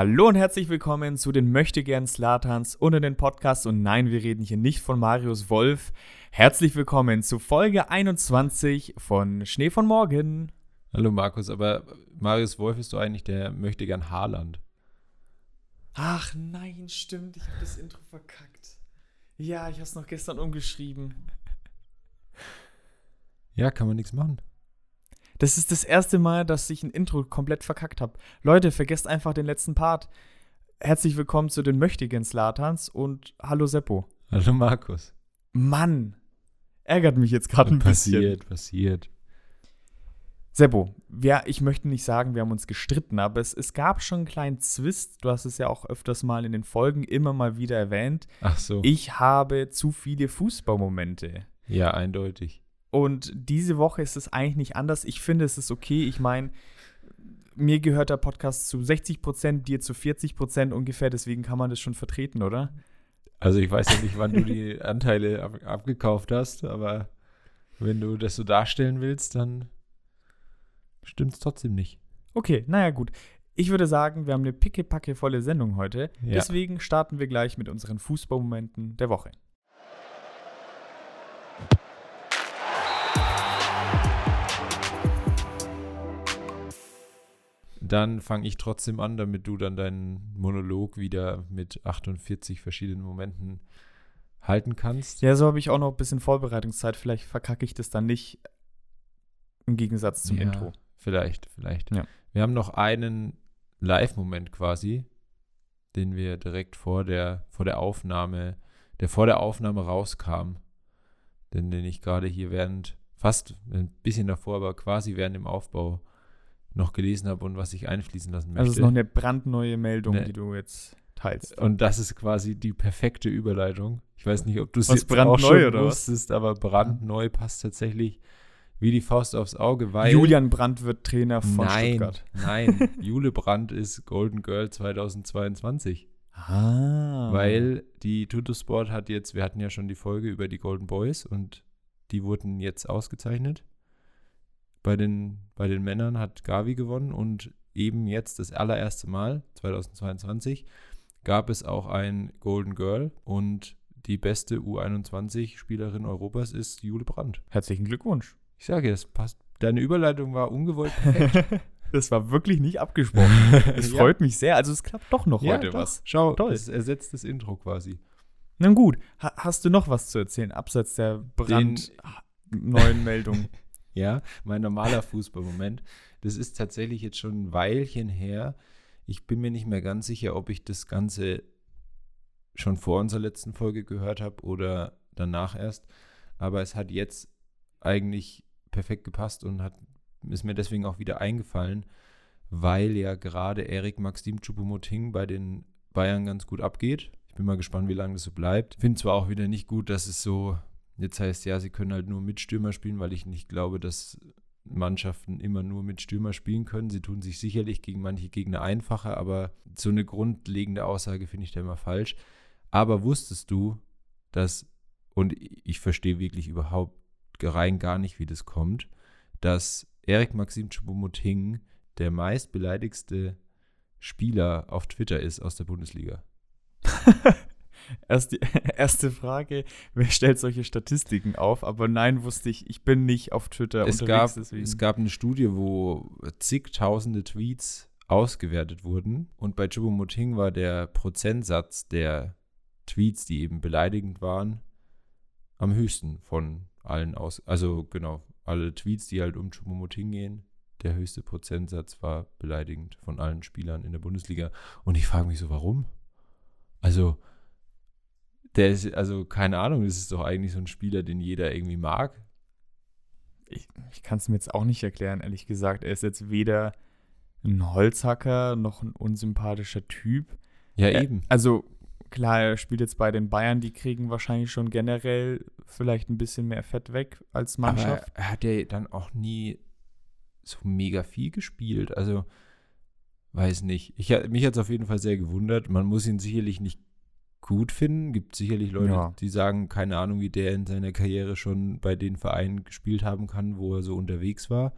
Hallo und herzlich willkommen zu den Möchtegern Slatans unter den Podcasts. Und nein, wir reden hier nicht von Marius Wolf. Herzlich willkommen zu Folge 21 von Schnee von Morgen. Hallo Markus, aber Marius Wolf ist doch eigentlich der Möchtegern Haarland. Ach nein, stimmt, ich habe das Intro verkackt. Ja, ich habe es noch gestern umgeschrieben. Ja, kann man nichts machen. Das ist das erste Mal, dass ich ein Intro komplett verkackt habe. Leute, vergesst einfach den letzten Part. Herzlich willkommen zu den Möchtigen Slatans und hallo Seppo. Hallo Markus. Mann, ärgert mich jetzt gerade ein bisschen. Passiert, passiert. Seppo, ja, ich möchte nicht sagen, wir haben uns gestritten, aber es, es gab schon einen kleinen Zwist. Du hast es ja auch öfters mal in den Folgen immer mal wieder erwähnt. Ach so. Ich habe zu viele Fußballmomente. ja, eindeutig. Und diese Woche ist es eigentlich nicht anders. Ich finde, es ist okay. Ich meine, mir gehört der Podcast zu 60 Prozent, dir zu 40 Prozent ungefähr. Deswegen kann man das schon vertreten, oder? Also ich weiß ja nicht, wann du die Anteile ab abgekauft hast, aber wenn du das so darstellen willst, dann stimmt es trotzdem nicht. Okay, naja, gut. Ich würde sagen, wir haben eine pickepacke volle Sendung heute. Ja. Deswegen starten wir gleich mit unseren Fußballmomenten der Woche. Dann fange ich trotzdem an, damit du dann deinen Monolog wieder mit 48 verschiedenen Momenten halten kannst. Ja, so habe ich auch noch ein bisschen Vorbereitungszeit. Vielleicht verkacke ich das dann nicht im Gegensatz zum Ja, Intro. Vielleicht, vielleicht. Ja. Wir haben noch einen Live-Moment quasi, den wir direkt vor der, vor der Aufnahme, der vor der Aufnahme rauskam. Den, den ich gerade hier während, fast ein bisschen davor, aber quasi während dem Aufbau noch gelesen habe und was ich einfließen lassen möchte. Also es ist noch eine brandneue Meldung, Ne. die du jetzt teilst. Und das ist quasi die perfekte Überleitung. Ich weiß nicht, ob du es jetzt brandneu auch schon oder was? wusstest, aber brandneu passt tatsächlich wie die Faust aufs Auge, weil Julian Brandt wird Trainer von nein, Stuttgart. nein, Jule Brandt ist Golden Girl 2022, Ah. weil die Tutosport hat jetzt, wir hatten ja schon die Folge über die Golden Boys und die wurden jetzt ausgezeichnet. Bei den, bei den Männern hat Gavi gewonnen und eben jetzt das allererste Mal, 2022, gab es auch ein Golden Girl und die beste U21-Spielerin Europas ist Jule Brandt. Herzlichen Glückwunsch. Ich sage, es passt. Deine Überleitung war ungewollt perfekt. Das war wirklich nicht abgesprochen. Es Ja. freut mich sehr. Also es klappt doch noch Ja, heute doch. was. Schau, Toll. das ersetzt das Intro quasi. Na gut, ha hast du noch was zu erzählen, abseits der brandneuen Meldung? Ja, mein normaler Fußballmoment. Das ist tatsächlich jetzt schon ein Weilchen her. Ich bin mir nicht mehr ganz sicher, ob ich das Ganze schon vor unserer letzten Folge gehört habe oder danach erst. Aber es hat jetzt eigentlich perfekt gepasst und hat, ist mir deswegen auch wieder eingefallen, weil ja gerade Erik Maxim Choupo-Moting bei den Bayern ganz gut abgeht. Ich bin mal gespannt, wie lange das so bleibt. Finde zwar auch wieder nicht gut, dass es so jetzt heißt, ja, sie können halt nur mit Stürmer spielen, weil ich nicht glaube, dass Mannschaften immer nur mit Stürmer spielen können. Sie tun sich sicherlich gegen manche Gegner einfacher, aber so eine grundlegende Aussage finde ich da immer falsch. Aber wusstest du, dass, und ich verstehe wirklich überhaupt rein gar nicht, wie das kommt, dass Erik Maxim Choupo-Moting der meistbeleidigste Spieler auf Twitter ist aus der Bundesliga. Erst die, erste Frage, wer stellt solche Statistiken auf? Aber nein, wusste ich, ich bin nicht auf Twitter es unterwegs. gab, deswegen. es gab eine Studie, wo zigtausende Tweets ausgewertet wurden. Und bei Choupo-Moting war der Prozentsatz der Tweets, die eben beleidigend waren, am höchsten von allen aus. Also genau, alle Tweets, die halt um Choupo-Moting gehen, der höchste Prozentsatz war beleidigend von allen Spielern in der Bundesliga. Und ich frage mich so, warum? Also, der ist, also keine Ahnung, das ist doch eigentlich so ein Spieler, den jeder irgendwie mag. ich ich kann es mir jetzt auch nicht erklären, ehrlich gesagt. Er ist jetzt weder ein Holzhacker noch ein unsympathischer Typ. Ja, Er- eben. Also klar, er spielt jetzt bei den Bayern, die kriegen wahrscheinlich schon generell vielleicht ein bisschen mehr Fett weg als Mannschaft. Aber er hat ja dann auch nie so mega viel gespielt. Also, weiß nicht. Ich, mich hat es auf jeden Fall sehr gewundert. Man muss ihn sicherlich nicht gut finden. Gibt sicherlich Leute, Ja. die sagen, keine Ahnung, wie der in seiner Karriere schon bei den Vereinen gespielt haben kann, wo er so unterwegs war.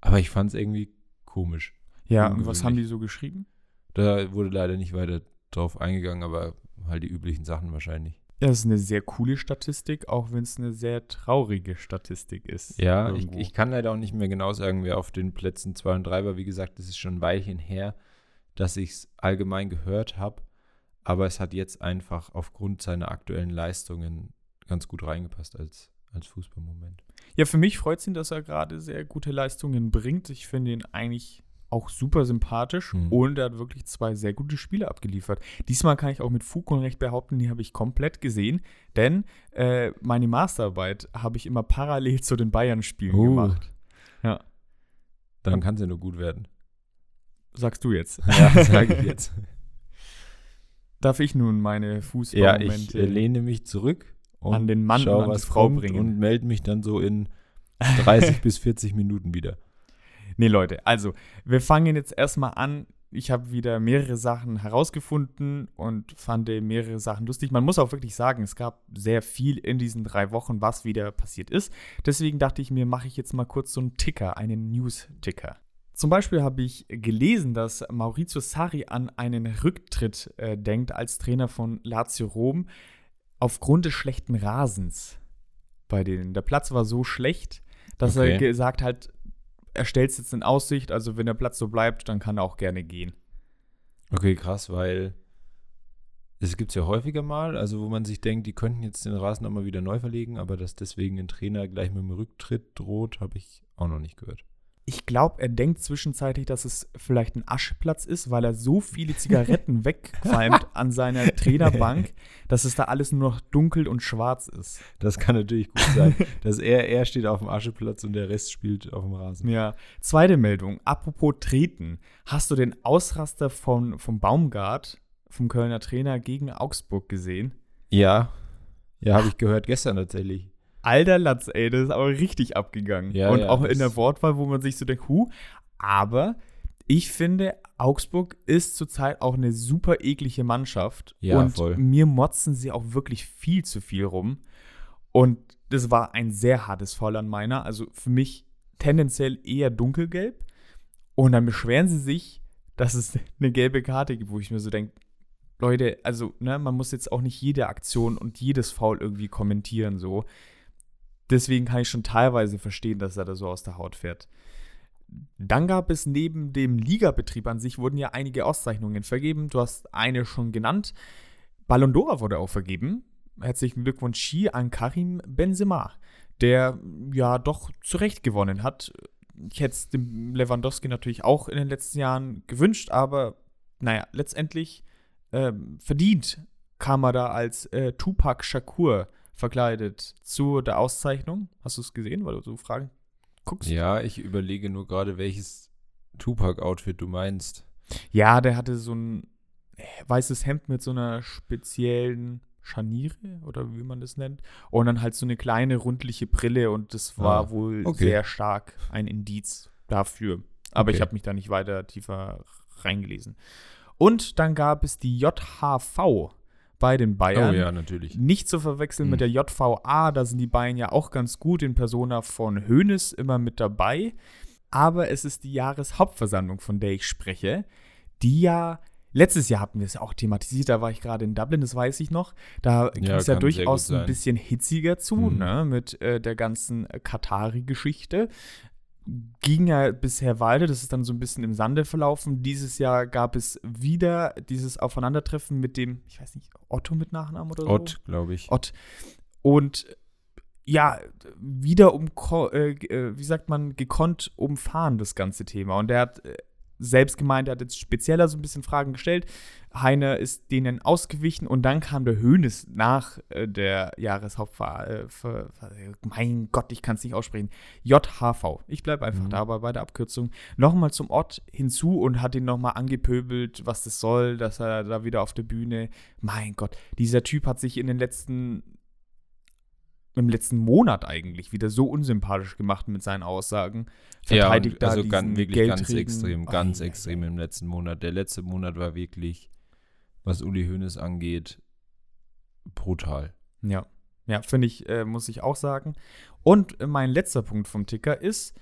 Aber ich fand es irgendwie komisch. ja, und was haben die so geschrieben? Da wurde leider nicht weiter drauf eingegangen, aber halt die üblichen Sachen wahrscheinlich. Ja, das ist eine sehr coole Statistik, auch wenn es eine sehr traurige Statistik ist. Ja, ich, ich, kann leider auch nicht mehr genau sagen, wer auf den Plätzen 2 und 3 war. Wie gesagt, das ist schon ein Weilchen her, dass ich es allgemein gehört habe. Aber es hat jetzt einfach aufgrund seiner aktuellen Leistungen ganz gut reingepasst als, als Fußballmoment. Ja, für mich freut es ihn, dass er gerade sehr gute Leistungen bringt. Ich finde ihn eigentlich auch super sympathisch mhm. und er hat wirklich zwei sehr gute Spiele abgeliefert. Diesmal kann ich auch mit Fug und Recht behaupten, die habe ich komplett gesehen, denn äh, meine Masterarbeit habe ich immer parallel zu den Bayern-Spielen uh. gemacht. Ja. Dann kann sie nur gut werden. Sagst du jetzt. Ja, sage ich jetzt. Darf ich nun meine Fußballmomente Ja, ich äh, lehne mich zurück an den Mann schau, und an die Frau bringen und melde mich dann so in 30 bis 40 Minuten wieder. Nee, Leute, also wir fangen jetzt erstmal an. Ich habe wieder mehrere Sachen herausgefunden und fand mehrere Sachen lustig. Man muss auch wirklich sagen, es gab sehr viel in diesen drei Wochen, was wieder passiert ist. Deswegen dachte ich mir, mache ich jetzt mal kurz so einen Ticker, einen News-Ticker. Zum Beispiel habe ich gelesen, dass Maurizio Sarri an einen Rücktritt äh, denkt als Trainer von Lazio Rom aufgrund des schlechten Rasens bei denen. Der Platz war so schlecht, dass okay. er gesagt hat, er stellt es jetzt in Aussicht, also wenn der Platz so bleibt, dann kann er auch gerne gehen. Okay, krass, weil es gibt es ja häufiger mal, also wo man sich denkt, die könnten jetzt den Rasen nochmal wieder neu verlegen, aber dass deswegen ein Trainer gleich mit dem Rücktritt droht, habe ich auch noch nicht gehört ich glaube, er denkt zwischenzeitlich, dass es vielleicht ein Ascheplatz ist, weil er so viele Zigaretten wegqualmt an seiner Trainerbank, dass es da alles nur noch dunkel und schwarz ist. Das kann natürlich gut sein, dass er, er steht auf dem Ascheplatz und der Rest spielt auf dem Rasen. Ja. Zweite Meldung. Apropos Treten. Hast du den Ausraster von, vom Baumgart, vom Kölner Trainer, gegen Augsburg gesehen? Ja. Ja, habe ich gehört gestern tatsächlich. Alter Latz, ey, das ist aber richtig abgegangen. Ja, und ja, auch in der Wortwahl, wo man sich so denkt, hu, aber ich finde, Augsburg ist zurzeit auch eine super eklige Mannschaft. Ja, und voll. mir motzen sie auch wirklich viel zu viel rum. Und das war ein sehr hartes Foul an meiner. Also für mich tendenziell eher dunkelgelb. Und dann beschweren sie sich, dass es eine gelbe Karte gibt, wo ich mir so denke, Leute, also, ne, man muss jetzt auch nicht jede Aktion und jedes Foul irgendwie kommentieren, so. Deswegen kann ich schon teilweise verstehen, dass er da so aus der Haut fährt. Dann gab es neben dem Ligabetrieb an sich wurden ja einige Auszeichnungen vergeben. Du hast eine schon genannt. Ballon d'Or wurde auch vergeben. Herzlichen Glückwunsch hier an Karim Benzema, der ja doch zurecht gewonnen hat. Ich hätte es dem Lewandowski natürlich auch in den letzten Jahren gewünscht, aber naja, letztendlich äh, verdient kam er da als äh, Tupac Shakur verkleidet zu der Auszeichnung. Hast du es gesehen, weil du so Fragen guckst? Ja, ich überlege nur gerade, welches Tupac-Outfit du meinst. Ja, der hatte so ein äh, weißes Hemd mit so einer speziellen Scharniere oder wie man das nennt. Und dann halt so eine kleine rundliche Brille und das war ah, wohl okay. sehr stark ein Indiz dafür. Aber okay. ich habe mich da nicht weiter tiefer reingelesen. Und dann gab es die JHV, bei den Bayern. Oh ja, natürlich. Nicht zu verwechseln mhm. mit der JVA, da sind die Bayern ja auch ganz gut in Persona von Hoeneß immer mit dabei. Aber es ist die Jahreshauptversammlung, von der ich spreche, die ja Letztes Jahr hatten wir es auch thematisiert, da war ich gerade in Dublin, das weiß ich noch. Da ging es ja, ja durchaus ein bisschen hitziger zu, mhm. ne, mit äh, der ganzen Katari-Geschichte ging ja bisher weiter, das ist dann so ein bisschen im Sande verlaufen. Dieses Jahr gab es wieder dieses Aufeinandertreffen mit dem, ich weiß nicht, Otto mit Nachnamen oder so? Ott, glaube ich. Ott. Und ja, wieder um, äh, äh, wie sagt man, gekonnt umfahren das ganze Thema. Und er hat äh, selbst gemeint, er hat jetzt spezieller so ein bisschen Fragen gestellt. Heine ist denen ausgewichen und dann kam der Höhnes nach äh, der Jahreshauptfahrt. Äh, mein Gott, ich kann es nicht aussprechen. JHV. Ich bleibe einfach mhm. dabei bei der Abkürzung. Nochmal zum Ort hinzu und hat ihn nochmal angepöbelt, was das soll, dass er da wieder auf der Bühne. Mein Gott, dieser Typ hat sich in den letzten im letzten Monat eigentlich wieder so unsympathisch gemacht mit seinen Aussagen. Verteidigt ja, also da ganz, wirklich ganz extrem, ganz oh, extrem ja, ja. im letzten Monat. Der letzte Monat war wirklich, was Uli Hoeneß angeht, brutal. Ja, ja, finde ich, äh, muss ich auch sagen. Und mein letzter Punkt vom Ticker ist,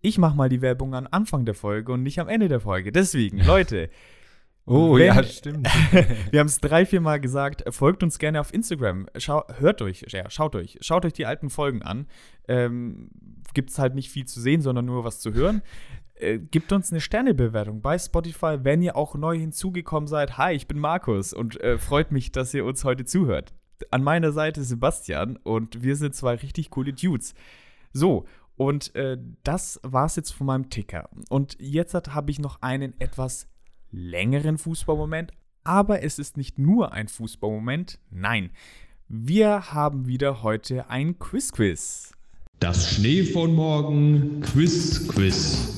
ich mache mal die Werbung am Anfang der Folge und nicht am Ende der Folge. Deswegen, Leute, Oh Wenn- ja, stimmt. Wir haben es drei, vier Mal gesagt. Folgt uns gerne auf Instagram. Schau, hört euch, ja, schaut euch. Schaut euch die alten Folgen an. Ähm, Gibt es halt nicht viel zu sehen, sondern nur was zu hören. Äh, gebt uns eine Sternebewertung bei Spotify, wenn ihr auch neu hinzugekommen seid. Hi, ich bin Markus und äh, freut mich, dass ihr uns heute zuhört. An meiner Seite Sebastian und wir sind zwei richtig coole Dudes. So, und äh, das war's jetzt von meinem Ticker. Und jetzt habe ich noch einen etwas längeren Fußballmoment, aber es ist nicht nur ein Fußballmoment, nein. Wir haben wieder heute ein Quiz-Quiz. Das Schnee von morgen Quiz Quiz.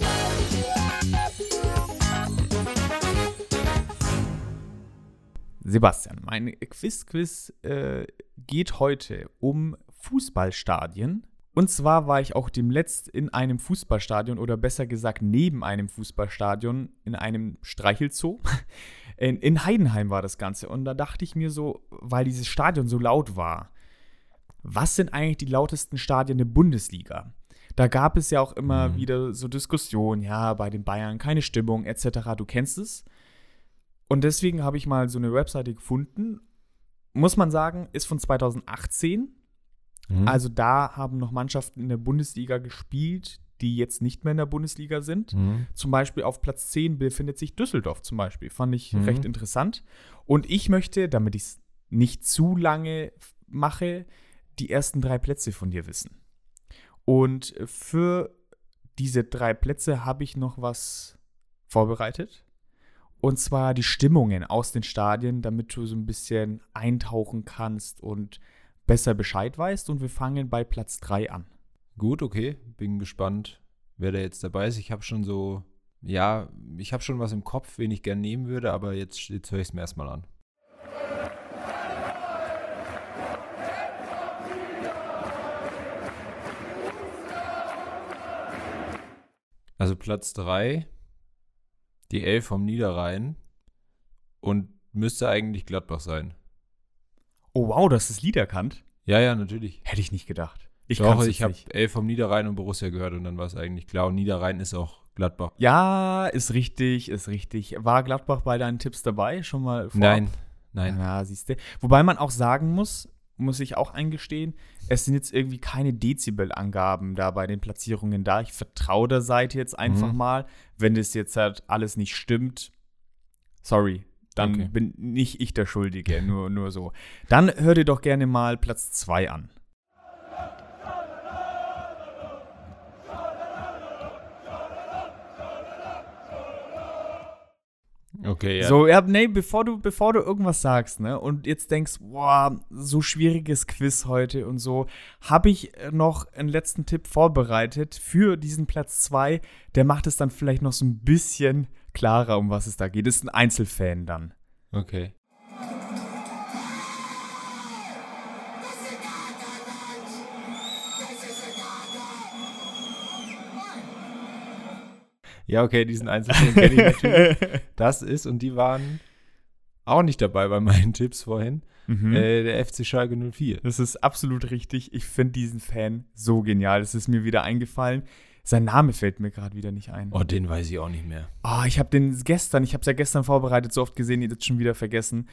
Sebastian, mein Quiz-Quiz äh, geht heute um Fußballstadien. Und zwar war ich auch demletzt in einem Fußballstadion oder besser gesagt neben einem Fußballstadion in einem Streichelzoo. In, in Heidenheim war das Ganze. Und da dachte ich mir so, weil dieses Stadion so laut war, was sind eigentlich die lautesten Stadien der Bundesliga? Da gab es ja auch immer Mhm. wieder so Diskussionen, ja, bei den Bayern keine Stimmung etc. Du kennst es. Und deswegen habe ich mal so eine Webseite gefunden. Muss man sagen, ist von 2018. Mhm. Also da haben noch Mannschaften in der Bundesliga gespielt, die jetzt nicht mehr in der Bundesliga sind. Mhm. Zum Beispiel auf Platz 10 befindet sich Düsseldorf zum Beispiel. Fand ich Mhm. recht interessant. Und ich möchte, damit ich es nicht zu lange mache, die ersten drei Plätze von dir wissen. Und für diese drei Plätze habe ich noch was vorbereitet. Und zwar die Stimmungen aus den Stadien, damit du so ein bisschen eintauchen kannst und besser Bescheid weißt. Und wir fangen bei Platz 3 an. Gut, okay. Bin gespannt, wer da jetzt dabei ist. Ich habe schon so, ja, ich habe schon was im Kopf, wen ich gern nehmen würde, aber jetzt, jetzt höre ich es mir erstmal an. Also Platz 3, die Elf vom Niederrhein und müsste eigentlich Gladbach sein. Oh wow, du hast das Lied erkannt. Ja, ja, natürlich. Hätte ich nicht gedacht. Ich Doch, ich habe. Elf vom Niederrhein und Borussia gehört und dann war es eigentlich klar. Und Niederrhein ist auch Gladbach. Ja, ist richtig, ist richtig. War Gladbach bei deinen Tipps dabei? Schon mal vorab? Nein, nein. Ja, siehst du. Wobei man auch sagen muss, muss ich auch eingestehen, es sind jetzt irgendwie keine Dezibelangaben da bei den Platzierungen da. Ich vertraue der Seite jetzt einfach Mhm. mal. Wenn das jetzt halt alles nicht stimmt, sorry, dann Okay. bin nicht ich der Schuldige, nur, nur so. Dann hör dir doch gerne mal Platz 2 an. Okay, ja. So, ja, nee, bevor du, bevor du irgendwas sagst, ne, und jetzt denkst, boah, so schwieriges Quiz heute und so, habe ich äh, noch einen letzten Tipp vorbereitet für diesen Platz 2. Der macht es dann vielleicht noch so ein bisschen klarer, um was es da geht. Das ist ein Einzelfan dann. Okay. Ja, okay, diesen Einzelfilm kenne ich natürlich. Das ist, und die waren auch nicht dabei bei meinen Tipps vorhin, Mhm. äh, der FC Schalke 04. Das ist absolut richtig. Ich finde diesen Fan so genial. Das ist mir wieder eingefallen. Sein Name fällt mir gerade wieder nicht ein. Oh, den weiß ich auch nicht mehr. Oh, ich habe den gestern, ich habe es ja gestern vorbereitet, so oft gesehen, jetzt schon wieder vergessen.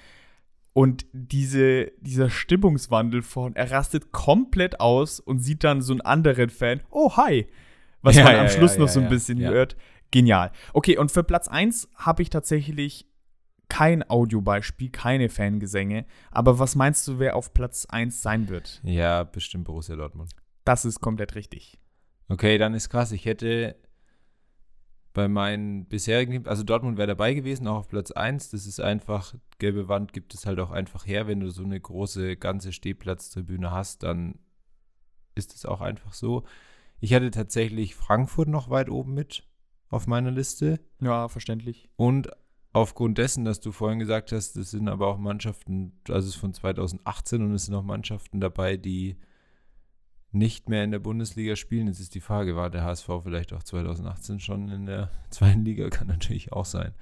Und diese, dieser Stimmungswandel von, er rastet komplett aus und sieht dann so einen anderen Fan, oh hi, was Ja, man ja, am ja, Schluss noch ja, so ein bisschen hört. Genial. Okay, und für Platz 1 habe ich tatsächlich kein Audiobeispiel, keine Fangesänge. Aber was meinst du, wer auf Platz 1 sein wird? Ja, bestimmt Borussia Dortmund. Das ist komplett richtig. Okay, dann ist krass. Ich hätte bei meinen bisherigen, also Dortmund wäre dabei gewesen, auch auf Platz 1. Das ist einfach, gelbe Wand gibt es halt auch einfach her. Wenn du so eine große ganze Stehplatztribüne hast, dann ist es auch einfach so. Ich hatte tatsächlich Frankfurt noch weit oben mit auf meiner Liste. Ja, verständlich. Und aufgrund dessen, dass du vorhin gesagt hast, es sind aber auch Mannschaften, also es ist von 2018 und es sind auch Mannschaften dabei, die nicht mehr in der Bundesliga spielen. Jetzt ist die Frage, war der HSV vielleicht auch 2018 schon in der zweiten Liga? Kann natürlich auch sein.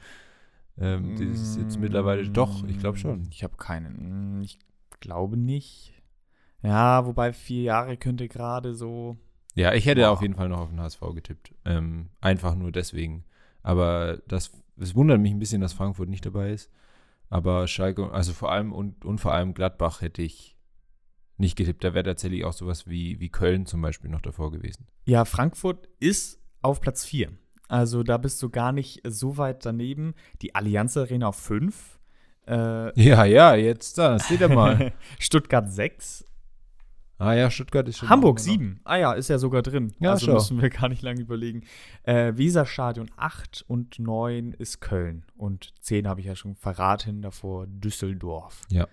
Ähm, das ist jetzt mittlerweile doch, ich glaube schon. Ich habe keinen. Ich glaube nicht. Ja, wobei vier Jahre könnte gerade so. Ja, ich hätte Boah. auf jeden Fall noch auf den HSV getippt. Ähm, einfach nur deswegen. Aber das es wundert mich ein bisschen, dass Frankfurt nicht dabei ist. Aber Schalke, also vor allem und, und vor allem Gladbach hätte ich nicht getippt. Da wäre tatsächlich auch sowas wie, wie Köln zum Beispiel noch davor gewesen. Ja, Frankfurt ist auf Platz 4. Also da bist du gar nicht so weit daneben. Die Allianz Arena auf 5. Äh, Ja, ja, jetzt da, seht ihr mal. Stuttgart 6. ah ja, Stuttgart ist schon. Hamburg auch immer noch- 7. Ah ja, ist ja sogar drin. Ja, also schau. müssen wir gar nicht lange überlegen. Äh, Weserstadion 8 und 9 ist Köln. Und 10 habe ich ja schon verraten, davor Düsseldorf. Ja.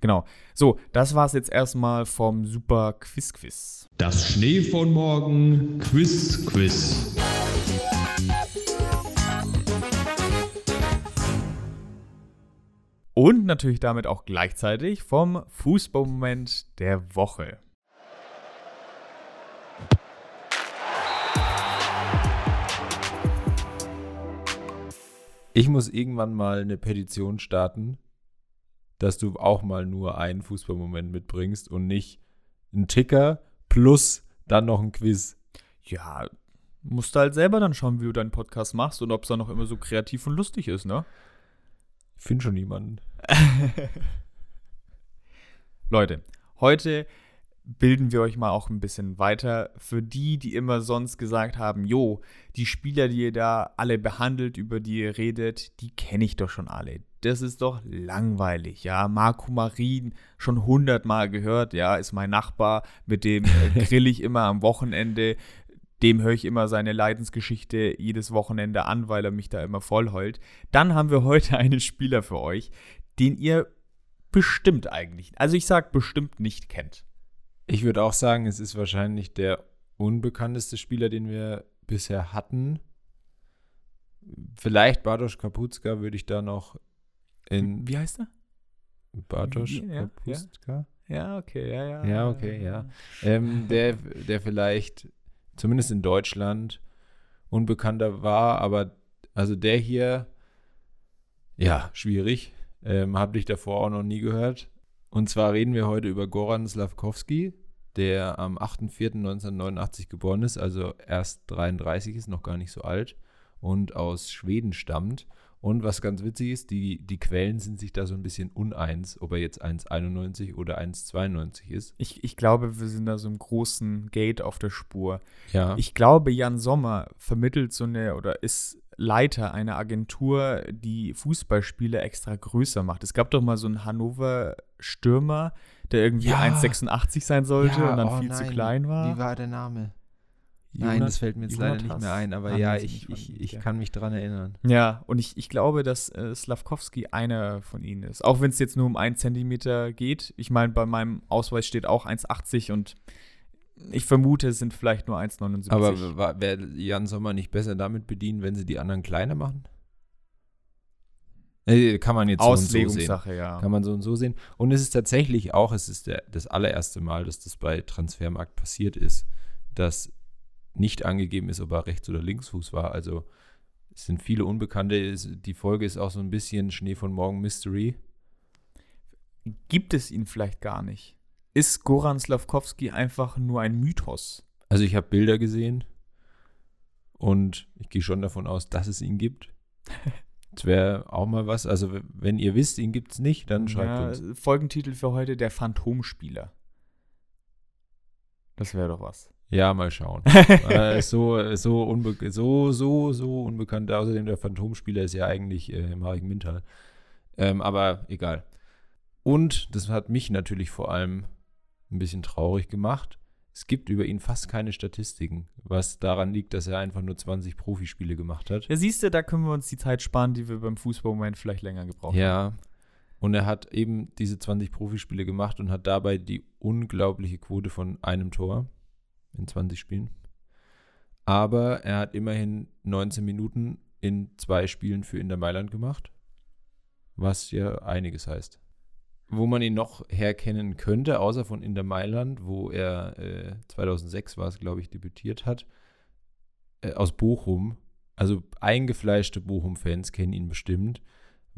Genau. So, das war es jetzt erstmal vom Super Quiz Quiz. Das Schnee von morgen Quiz Quiz. Und natürlich damit auch gleichzeitig vom Fußballmoment der Woche. Ich muss irgendwann mal eine Petition starten, dass du auch mal nur einen Fußballmoment mitbringst und nicht einen Ticker plus dann noch ein Quiz. Ja, musst du halt selber dann schauen, wie du deinen Podcast machst und ob es dann noch immer so kreativ und lustig ist, ne? Ich finde schon jemanden. Leute, heute bilden wir euch mal auch ein bisschen weiter. Für die, die immer sonst gesagt haben, jo, die Spieler, die ihr da alle behandelt, über die ihr redet, die kenne ich doch schon alle. Das ist doch langweilig, ja. Marco Marin schon hundertmal gehört, ja, ist mein Nachbar, mit dem äh, grill ich immer am Wochenende. Dem höre ich immer seine Leidensgeschichte jedes Wochenende an, weil er mich da immer voll heult. Dann haben wir heute einen Spieler für euch, den ihr bestimmt eigentlich, also ich sag bestimmt nicht kennt. Ich würde auch sagen, es ist wahrscheinlich der unbekannteste Spieler, den wir bisher hatten. Vielleicht Bartosz Kapuzka würde ich da noch in Wie heißt er? Bartosz Ja, ja. Kapuzka. Ja, okay, ja, ja. Ja, okay, ja. Ähm, der, der vielleicht zumindest in Deutschland unbekannter war, aber also der hier, ja, schwierig. Ähm, Habe ich davor auch noch nie gehört. Und zwar reden wir heute über Goran Slavkovski, der am 8.4.1989 geboren ist, also erst 33 ist, noch gar nicht so alt und aus Schweden stammt. Und was ganz witzig ist, die, die Quellen sind sich da so ein bisschen uneins, ob er jetzt 1,91 oder 1,92 ist. Ich, ich glaube, wir sind da so im großen Gate auf der Spur. Ja. Ich glaube, Jan Sommer vermittelt so eine oder ist Leiter einer Agentur, die Fußballspiele extra größer macht. Es gab doch mal so einen Hannover-Stürmer, der irgendwie Ja. 1,86 sein sollte Ja, und dann oh viel zu nein. klein war. Wie war der Name? Nein, Jonas- das fällt mir jetzt leider nicht mehr ein, aber ja, ich, ich, ich kann mich dran erinnern. Ja, und ich, ich glaube, dass äh, Slavkovski einer von ihnen ist. Auch wenn es jetzt nur um einen Zentimeter geht. Ich meine, bei meinem Ausweis steht auch 1,80 und ich vermute, es sind vielleicht nur 1,79. Aber wäre Jan Sommer nicht besser damit bedient, wenn sie die anderen kleiner machen? Äh, kann man jetzt so und so sehen. Auslegungssache, ja. Kann man so und so sehen. Und es ist tatsächlich auch, es ist der, das allererste Mal, dass das bei Transfermarkt passiert ist, dass nicht angegeben ist, ob er Rechts- oder Linksfuß war. Also es sind viele Unbekannte. Die Folge ist auch so ein bisschen Schnee von Morgen Mystery. Gibt es ihn vielleicht gar nicht? Ist Goran Slavkovski einfach nur ein Mythos? Also ich habe Bilder gesehen und ich gehe schon davon aus, dass es ihn gibt. Das wäre auch mal was. Also wenn ihr wisst, ihn gibt es nicht, dann schreibt Ja, uns. Folgentitel für heute: Der Phantomspieler. Das wäre doch was. Ja, mal schauen. äh, so, so, so, so, so unbekannt. Außerdem der Phantomspieler ist ja eigentlich äh, Marek Mintal. Ähm, aber egal. Und das hat mich natürlich vor allem ein bisschen traurig gemacht. Es gibt über ihn fast keine Statistiken, was daran liegt, dass er einfach nur 20 Profispiele gemacht hat. Ja, siehst du, da können wir uns die Zeit sparen, die wir beim Fußballmoment vielleicht länger gebraucht haben. Ja. Und er hat eben diese 20 Profispiele gemacht und hat dabei die unglaubliche Quote von einem Tor in 20 Spielen. Aber er hat immerhin 19 Minuten in zwei Spielen für Inter Mailand gemacht, was ja einiges heißt. Wo man ihn noch herkennen könnte, außer von Inter Mailand, wo er äh, 2006 war es, glaube ich, debütiert hat, äh, aus Bochum. Also eingefleischte Bochum-Fans kennen ihn bestimmt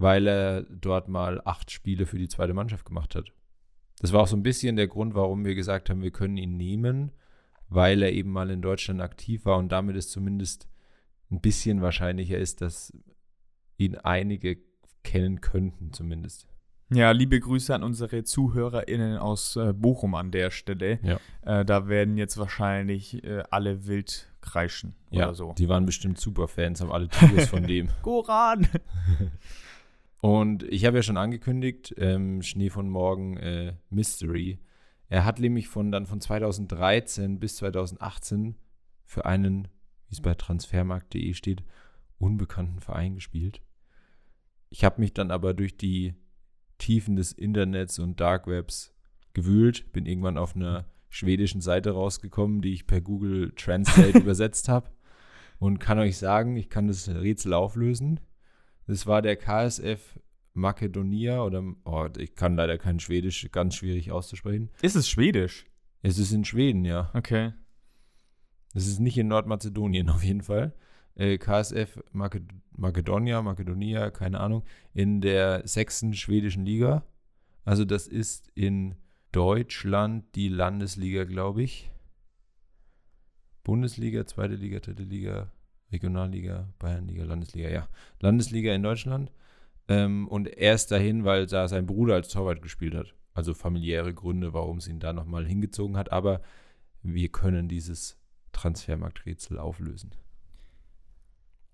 weil er dort mal acht Spiele für die zweite Mannschaft gemacht hat. Das war auch so ein bisschen der Grund, warum wir gesagt haben, wir können ihn nehmen, weil er eben mal in Deutschland aktiv war und damit es zumindest ein bisschen wahrscheinlicher ist, dass ihn einige kennen könnten zumindest. Ja, liebe Grüße an unsere ZuhörerInnen aus äh, Bochum an der Stelle. Ja. Äh, da werden jetzt wahrscheinlich äh, alle wild kreischen Ja, oder so. die waren bestimmt super Fans, haben alle Tiers von dem. Goran! Und ich habe ja schon angekündigt, ähm, Schnee von Morgen äh, Mystery. Er hat nämlich von dann von 2013 bis 2018 für einen, wie es bei transfermarkt.de steht, unbekannten Verein gespielt. Ich habe mich dann aber durch die Tiefen des Internets und Dark Webs gewühlt, bin irgendwann auf einer schwedischen Seite rausgekommen, die ich per Google Translate übersetzt habe und kann euch sagen, ich kann das Rätsel auflösen. Das war der KSF Makedonia oder oh, ich kann leider kein Schwedisch, ganz schwierig auszusprechen. Ist es Schwedisch? Es ist in Schweden, ja. Okay. Es ist nicht in Nordmazedonien auf jeden Fall. Äh, KSF Maked Makedonia, Makedonia, keine Ahnung, in der sechsten schwedischen Liga. Also das ist in Deutschland die Landesliga, glaube ich. Bundesliga, zweite Liga, dritte Liga, Regionalliga, Bayernliga, Landesliga, ja. Landesliga in Deutschland. Ähm, und er ist dahin, weil da sein Bruder als Torwart gespielt hat. Also familiäre Gründe, warum es ihn da nochmal hingezogen hat. Aber wir können dieses Transfermarkträtsel auflösen.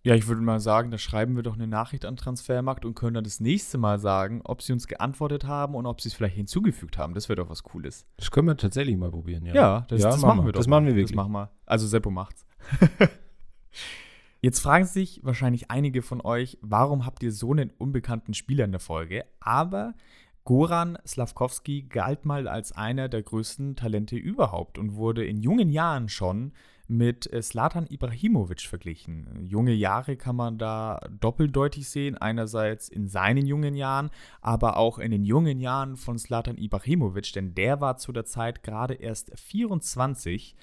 Ja, ich würde mal sagen, da schreiben wir doch eine Nachricht an Transfermarkt und können dann das nächste Mal sagen, ob sie uns geantwortet haben und ob sie es vielleicht hinzugefügt haben. Das wäre doch was Cooles. Das können wir tatsächlich mal probieren, ja. Ja, das, Ja, das machen wir. wir doch. Das machen wir wirklich. Das machen wir. Also Seppo macht's. Jetzt fragen sich wahrscheinlich einige von euch, warum habt ihr so einen unbekannten Spieler in der Folge? Aber Goran Slavkovski galt mal als einer der größten Talente überhaupt und wurde in jungen Jahren schon mit äh, Zlatan Ibrahimovic verglichen. Junge Jahre kann man da doppeldeutig sehen. Einerseits in seinen jungen Jahren, aber auch in den jungen Jahren von Zlatan Ibrahimovic, denn der war zu der Zeit gerade erst 24.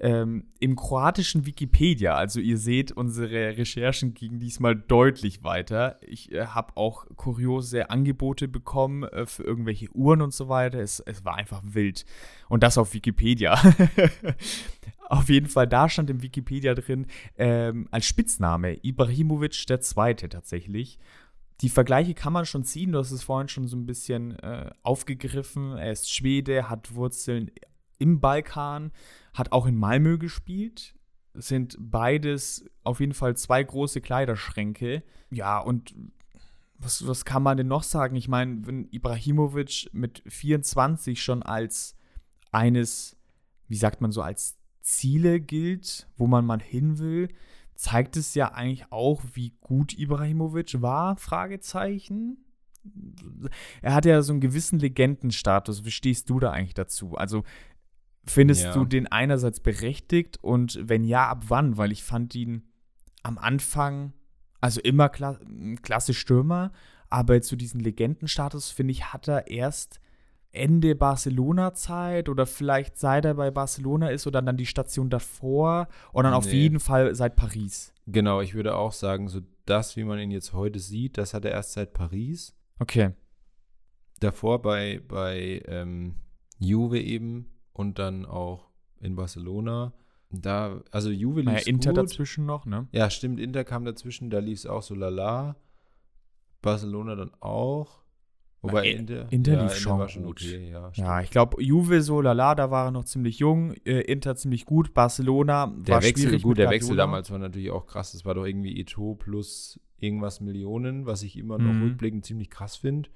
Ähm, Im kroatischen Wikipedia, also ihr seht, unsere Recherchen gingen diesmal deutlich weiter. Ich äh, habe auch kuriose Angebote bekommen äh, für irgendwelche Uhren und so weiter. Es, es war einfach wild. Und das auf Wikipedia. auf jeden Fall, da stand im Wikipedia drin, ähm, als Spitzname Ibrahimovic der Zweite tatsächlich. Die Vergleiche kann man schon ziehen, du hast es vorhin schon so ein bisschen äh, aufgegriffen. Er ist Schwede, hat Wurzeln im Balkan, hat auch in Malmö gespielt. Sind beides auf jeden Fall zwei große Kleiderschränke. Ja, und was, was kann man denn noch sagen? Ich meine, wenn Ibrahimovic mit 24 schon als eines, wie sagt man so, als Ziele gilt, wo man mal hin will, zeigt es ja eigentlich auch, wie gut Ibrahimovic war, Fragezeichen. Er hat ja so einen gewissen Legendenstatus. Wie stehst du da eigentlich dazu? Also findest Ja. du den einerseits berechtigt und wenn ja, ab wann? Weil ich fand ihn am Anfang, also immer kla klasse Stürmer, aber so diesen Legendenstatus, finde ich, hat er erst Ende Barcelona-Zeit oder vielleicht seit er bei Barcelona ist oder dann die Station davor und dann auf Nee. jeden Fall seit Paris. Genau, ich würde auch sagen, so das, wie man ihn jetzt heute sieht, das hat er erst seit Paris. Okay. Davor bei, bei ähm, Juve eben und dann auch in Barcelona. Da, also Juve lief Naja, Inter gut. dazwischen noch, ne? Ja, stimmt, Inter kam dazwischen, da lief es auch so lala. Barcelona dann auch. Wobei I- Inter, Inter ja, lief schon war gut. schon okay, ja. Ja, ich glaube, Juve so lala, da war er noch ziemlich jung, äh, Inter ziemlich gut, Barcelona Der war Wechsel, schwierig gut, der Wechsel damals war natürlich auch krass. Das war doch irgendwie Eto plus irgendwas Millionen, was ich immer noch Mhm. rückblickend ziemlich krass finde.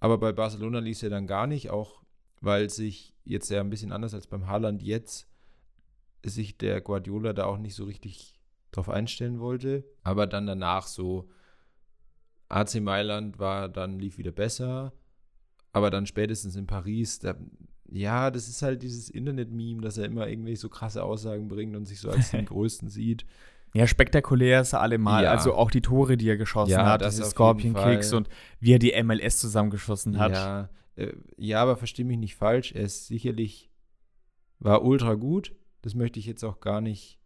Aber bei Barcelona lief es ja dann gar nicht, auch weil sich jetzt ja ein bisschen anders als beim Haaland jetzt sich der Guardiola da auch nicht so richtig drauf einstellen wollte. Aber dann danach so AC Mailand war dann lief wieder besser. Aber dann spätestens in Paris, da, ja, das ist halt dieses Internet-Meme, dass er immer irgendwelche so krasse Aussagen bringt und sich so als den Größten sieht. Ja, spektakulär ist er allemal. Ja. Also auch die Tore, die er geschossen Ja, hat, das diese Scorpion Kicks und wie er die MLS zusammengeschossen hat. Ja, äh, ja, aber verstehe mich nicht falsch. Er ist sicherlich, war ultra gut. Das möchte ich jetzt auch gar nicht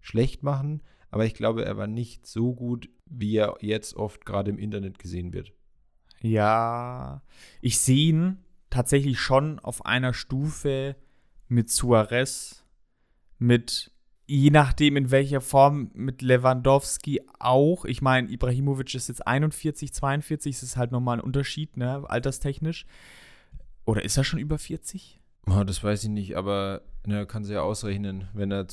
schlecht machen. Aber ich glaube, er war nicht so gut, wie er jetzt oft gerade im Internet gesehen wird. Ja, ich sehe ihn tatsächlich schon auf einer Stufe mit Suarez, mit je nachdem, in welcher Form mit Lewandowski auch. Ich meine, Ibrahimovic ist jetzt 41, 42, das ist halt nochmal ein Unterschied, ne, alterstechnisch. Oder ist er schon über 40? Oh, das weiß ich nicht, aber ne, kann sie ja ausrechnen, wenn er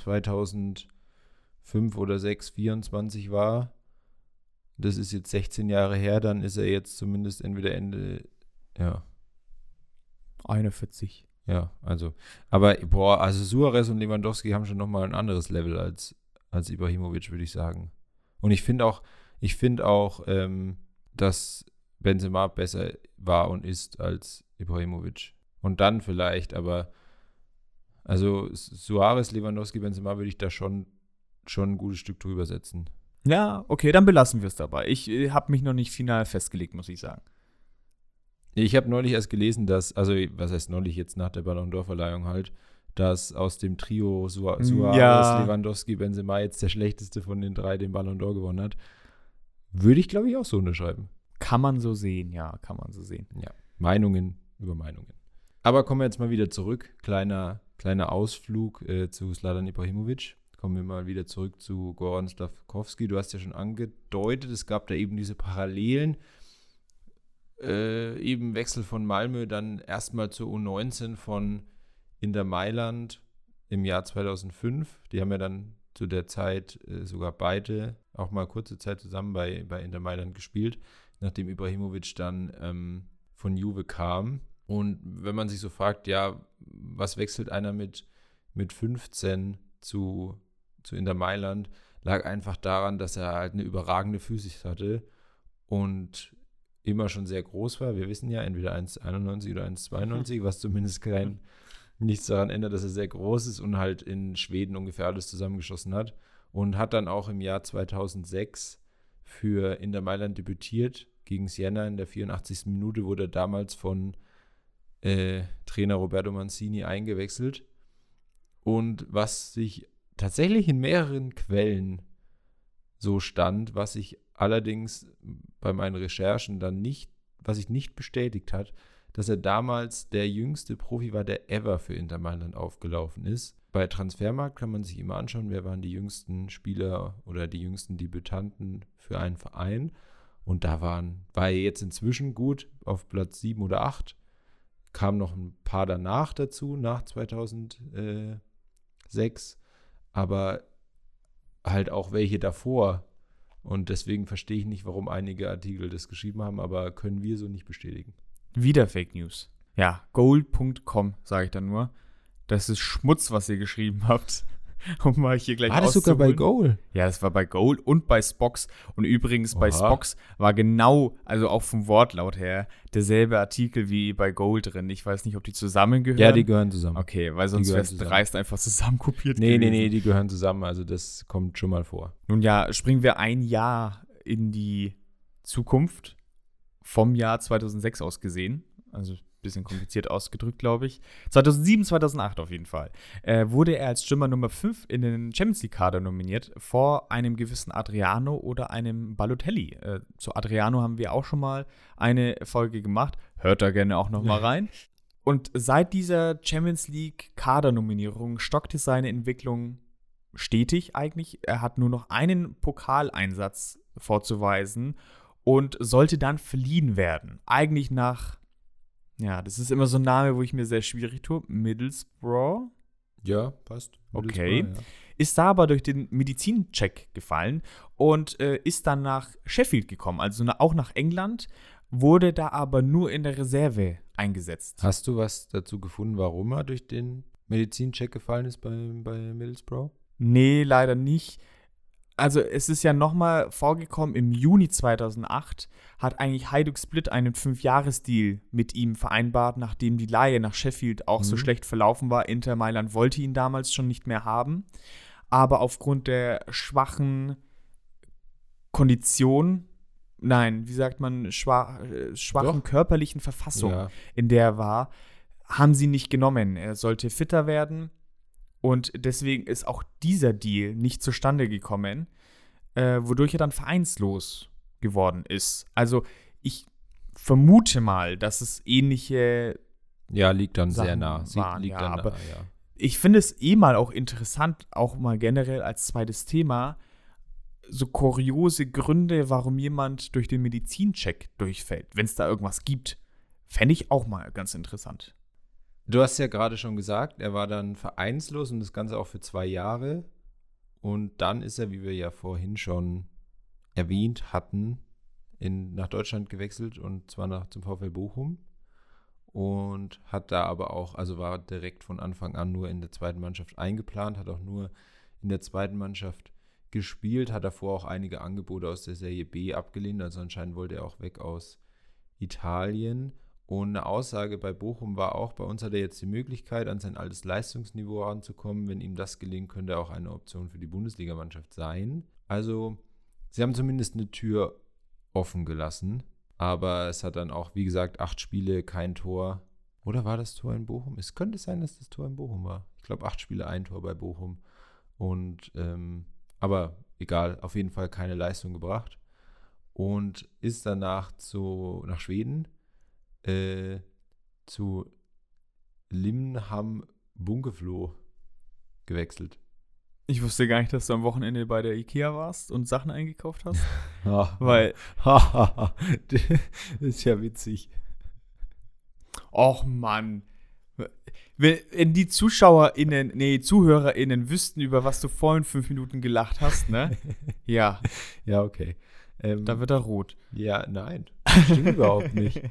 2005 oder 6, 24 war, das ist jetzt 16 Jahre her, dann ist er jetzt zumindest entweder Ende, ja, 41. ja, also, aber boah, also Suarez und Lewandowski haben schon nochmal ein anderes Level als, als Ibrahimovic, würde ich sagen. Und ich finde auch, ich finde auch, ähm, dass Benzema besser war und ist als Ibrahimovic. Und dann vielleicht, aber also Suarez, Lewandowski, Benzema würde ich da schon, schon ein gutes Stück drüber setzen. Ja, okay, dann belassen wir es dabei. Ich äh, habe mich noch nicht final festgelegt, muss ich sagen. Ich habe neulich erst gelesen, dass, also was heißt neulich jetzt nach der Ballon d'Or-Verleihung halt, dass aus dem Trio Su Suarez, Ja. Lewandowski, Benzema jetzt der schlechteste von den drei den Ballon d'Or gewonnen hat. Würde ich, glaube ich, auch so unterschreiben. Kann man so sehen, ja, kann man so sehen. Meinungen über Meinungen. Aber kommen wir jetzt mal wieder zurück. Kleiner, kleiner Ausflug äh, zu Sladan Ibrahimovic. Kommen wir mal wieder zurück zu Goran Slavkovski. Du hast ja schon angedeutet, es gab da eben diese Parallelen. Äh, eben Wechsel von Malmö, dann erstmal zur U19 von Inter Mailand im Jahr 2005. Die haben ja dann zu der Zeit äh, sogar beide auch mal kurze Zeit zusammen bei, bei Inter Mailand gespielt, nachdem Ibrahimovic dann ähm, von Juve kam. Und wenn man sich so fragt, ja, was wechselt einer mit, mit 15 zu, zu Inter Mailand, lag einfach daran, dass er halt eine überragende Physis hatte und immer schon sehr groß war. Wir wissen ja, entweder 1,91 oder 1,92, was zumindest kein, nichts daran ändert, dass er sehr groß ist und halt in Schweden ungefähr alles zusammengeschossen hat. Und hat dann auch im Jahr 2006 für Inter Mailand debütiert. Gegen Siena in der 84. Minute wurde er damals von äh, Trainer Roberto Mancini eingewechselt. Und was sich tatsächlich in mehreren Quellen so stand, was sich allerdings bei meinen Recherchen dann nicht, was sich nicht bestätigt hat, dass er damals der jüngste Profi war, der ever für Inter Mailand aufgelaufen ist. Bei Transfermarkt kann man sich immer anschauen, wer waren die jüngsten Spieler oder die jüngsten Debütanten für einen Verein. Und da waren, war er jetzt inzwischen gut auf Platz 7 oder 8. Kam noch ein paar danach dazu, nach 2006. Aber halt auch welche davor. Und deswegen verstehe ich nicht, warum einige Artikel das geschrieben haben, aber können wir so nicht bestätigen. Wieder Fake News. Ja, gold.com, sage ich dann nur. Das ist Schmutz, was ihr geschrieben habt. Um mal hier gleich auszuholen. Goal? Ja, das war bei Gold und bei Spox. Und übrigens bei Oha. Spox war genau, also auch vom Wortlaut her, derselbe Artikel wie bei Gold drin. Ich weiß nicht, ob die zusammengehören. Ja, die gehören zusammen. Okay, weil sonst wäre es dreist einfach zusammenkopiert Nee, nee, gewesen. nee, die gehören zusammen. Also das kommt schon mal vor. Nun ja, springen wir ein Jahr in die Zukunft vom Jahr 2006 aus gesehen. Also bisschen kompliziert ausgedrückt, glaube ich. 2007, 2008 auf jeden Fall. Äh, wurde er als Stürmer Nummer 5 in den Champions League-Kader nominiert, vor einem gewissen Adriano oder einem Balotelli. Äh, zu Adriano haben wir auch schon mal eine Folge gemacht. Hört da gerne auch noch mal rein. Und seit dieser Champions League-Kadernominierung stockte seine Entwicklung stetig eigentlich. Er hat nur noch einen Pokaleinsatz vorzuweisen und sollte dann verliehen werden. Eigentlich nach, ja, das ist immer so ein Name, wo ich mir sehr schwierig tue. Middlesbrough. Ja, passt. Okay. Ist da aber durch den Medizincheck gefallen und äh, ist dann nach Sheffield gekommen, also na, auch nach England, wurde da aber nur in der Reserve eingesetzt. Hast du was dazu gefunden, warum er durch den Medizincheck gefallen ist bei, bei Middlesbrough? Nee, leider nicht. Also es ist ja nochmal vorgekommen, im Juni 2008 hat eigentlich Hajduk Split einen Fünfjahresdeal mit ihm vereinbart, nachdem die Leihe nach Sheffield auch so Mhm. schlecht verlaufen war. Inter Mailand wollte ihn damals schon nicht mehr haben. Aber aufgrund der schwachen Kondition, nein, wie sagt man, schwach, äh, schwachen Doch. körperlichen Verfassung, Ja. in der er war, haben sie nicht genommen. Er sollte fitter werden und deswegen ist auch dieser Deal nicht zustande gekommen, äh, wodurch er dann vereinslos geworden ist. Also ich vermute mal, dass es ähnliche Ja, liegt dann sehr Sachen nah. Sie- waren, liegt ja, dann aber- nah, ja. ich finde es eh mal auch interessant, auch mal generell als zweites Thema, so kuriose Gründe, warum jemand durch den Medizincheck durchfällt, wenn es da irgendwas gibt. Fände ich auch mal ganz interessant. Du hast ja gerade schon gesagt, er war dann vereinslos und das Ganze auch für zwei Jahre. Und dann ist er, wie wir ja vorhin schon erwähnt hatten, in, nach Deutschland gewechselt und zwar nach, zum VfL Bochum. Und hat da aber auch, also war direkt von Anfang an nur in der zweiten Mannschaft eingeplant, hat auch nur in der zweiten Mannschaft gespielt, hat davor auch einige Angebote aus der Serie B abgelehnt, also anscheinend wollte er auch weg aus Italien. Und eine Aussage bei Bochum war auch, bei uns hat er jetzt die Möglichkeit, an sein altes Leistungsniveau ranzukommen. Wenn ihm das gelingt, könnte er auch eine Option für die Bundesligamannschaft sein. Also, sie haben zumindest eine Tür offen gelassen. Aber es hat dann auch, wie gesagt, acht Spiele, kein Tor. Oder war das Tor in Bochum? Es könnte sein, dass das Tor in Bochum war. Ich glaube, acht Spiele, ein Tor bei Bochum. Und ähm, aber egal, auf jeden Fall keine Leistung gebracht. Und ist danach zu, nach Schweden äh, zu Limham Bunkeflo gewechselt. Ich wusste gar nicht, dass du am Wochenende bei der Ikea warst und Sachen eingekauft hast. Weil, das ist ja witzig. och Mann. Wenn, wenn die ZuschauerInnen, nee, ZuhörerInnen wüssten, über was du vorhin fünf Minuten gelacht hast, ne? Ja, Ja, okay. Ähm, da wird er rot. ja, nein. Stimmt überhaupt nicht.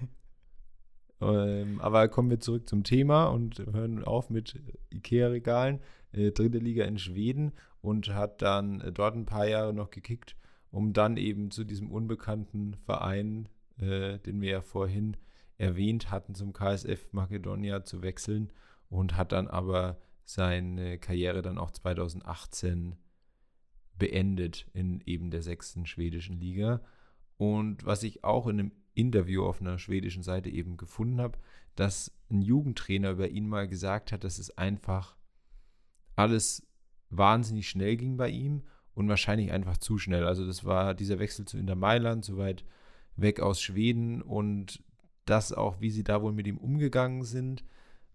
Ähm, aber kommen wir zurück zum Thema und hören auf mit Ikea-Regalen. Äh, dritte Liga in Schweden und hat dann äh, dort ein paar Jahre noch gekickt, um dann eben zu diesem unbekannten Verein, äh, den wir ja vorhin erwähnt hatten, zum KSF Makedonia zu wechseln und hat dann aber seine Karriere dann auch 2018 beendet in eben der sechsten schwedischen Liga. Und was ich auch in einem Interview auf einer schwedischen Seite eben gefunden habe, dass ein Jugendtrainer über ihn mal gesagt hat, dass es einfach alles wahnsinnig schnell ging bei ihm und wahrscheinlich einfach zu schnell. Also das war dieser Wechsel zu Inter Mailand, so weit weg aus Schweden und das auch, wie sie da wohl mit ihm umgegangen sind,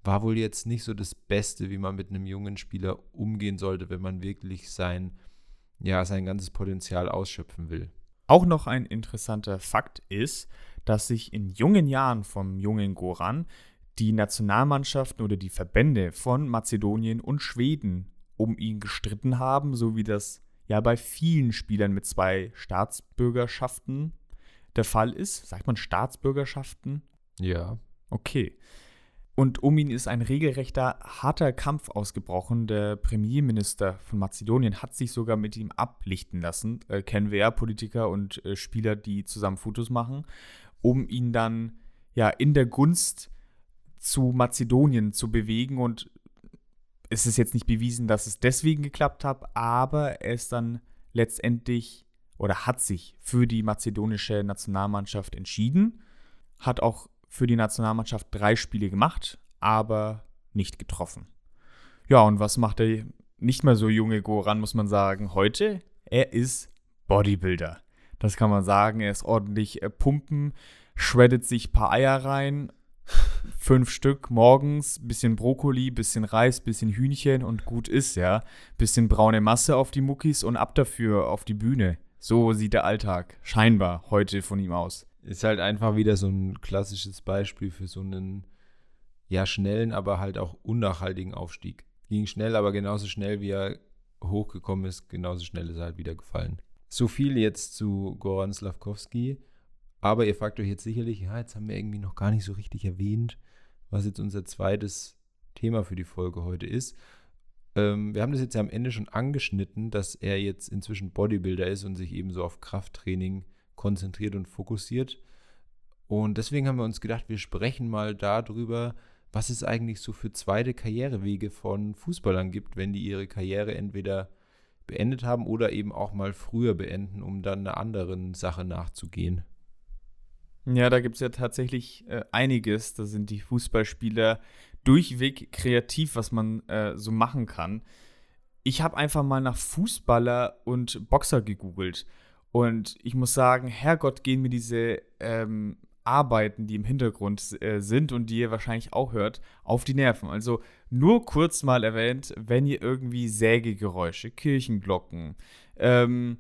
war wohl jetzt nicht so das Beste, wie man mit einem jungen Spieler umgehen sollte, wenn man wirklich sein, ja, sein ganzes Potenzial ausschöpfen will. Auch noch ein interessanter Fakt ist, dass sich in jungen Jahren vom jungen Goran die Nationalmannschaften oder die Verbände von Mazedonien und Schweden um ihn gestritten haben, so wie das ja bei vielen Spielern mit zwei Staatsbürgerschaften der Fall ist. Sagt man Staatsbürgerschaften? Ja. Okay. Und um ihn ist ein regelrechter harter Kampf ausgebrochen. Der Premierminister von Mazedonien hat sich sogar mit ihm ablichten lassen. Äh, kennen wir ja Politiker und äh, Spieler, die zusammen Fotos machen, um ihn dann ja in der Gunst zu Mazedonien zu bewegen. Und es ist jetzt nicht bewiesen, dass es deswegen geklappt hat, aber er ist dann letztendlich oder hat sich für die mazedonische Nationalmannschaft entschieden, hat auch für die Nationalmannschaft drei Spiele gemacht, aber nicht getroffen. Ja, und was macht der nicht mehr so junge Goran, muss man sagen, heute? Er ist Bodybuilder. Das kann man sagen. Er ist ordentlich äh, pumpen, shreddet sich ein paar Eier rein, fünf Stück morgens, bisschen Brokkoli, bisschen Reis, bisschen Hühnchen und gut ist, ja. Bisschen braune Masse auf die Muckis und ab dafür auf die Bühne. So sieht der Alltag scheinbar heute von ihm aus. Ist halt einfach wieder so ein klassisches Beispiel für so einen ja schnellen, aber halt auch unnachhaltigen Aufstieg. Ging schnell, aber genauso schnell wie er hochgekommen ist, genauso schnell ist er halt wieder gefallen. So viel jetzt zu Goran Slavkovski. Aber ihr fragt euch jetzt sicherlich, ja, jetzt haben wir irgendwie noch gar nicht so richtig erwähnt, was jetzt unser zweites Thema für die Folge heute ist. Ähm, wir haben das jetzt ja am Ende schon angeschnitten, dass er jetzt inzwischen Bodybuilder ist und sich eben so auf Krafttraining konzentriert und fokussiert. Und deswegen haben wir uns gedacht, wir sprechen mal darüber, was es eigentlich so für zweite Karrierewege von Fußballern gibt, wenn die ihre Karriere entweder beendet haben oder eben auch mal früher beenden, um dann einer anderen Sache nachzugehen. Ja, da gibt es ja tatsächlich äh, einiges. Da sind die Fußballspieler durchweg kreativ, was man äh, so machen kann. Ich habe einfach mal nach Fußballer und Boxer gegoogelt. Und ich muss sagen, Herrgott, gehen mir diese ähm, Arbeiten, die im Hintergrund äh, sind und die ihr wahrscheinlich auch hört, auf die Nerven. Also nur kurz mal erwähnt, wenn ihr irgendwie Sägegeräusche, Kirchenglocken, ähm,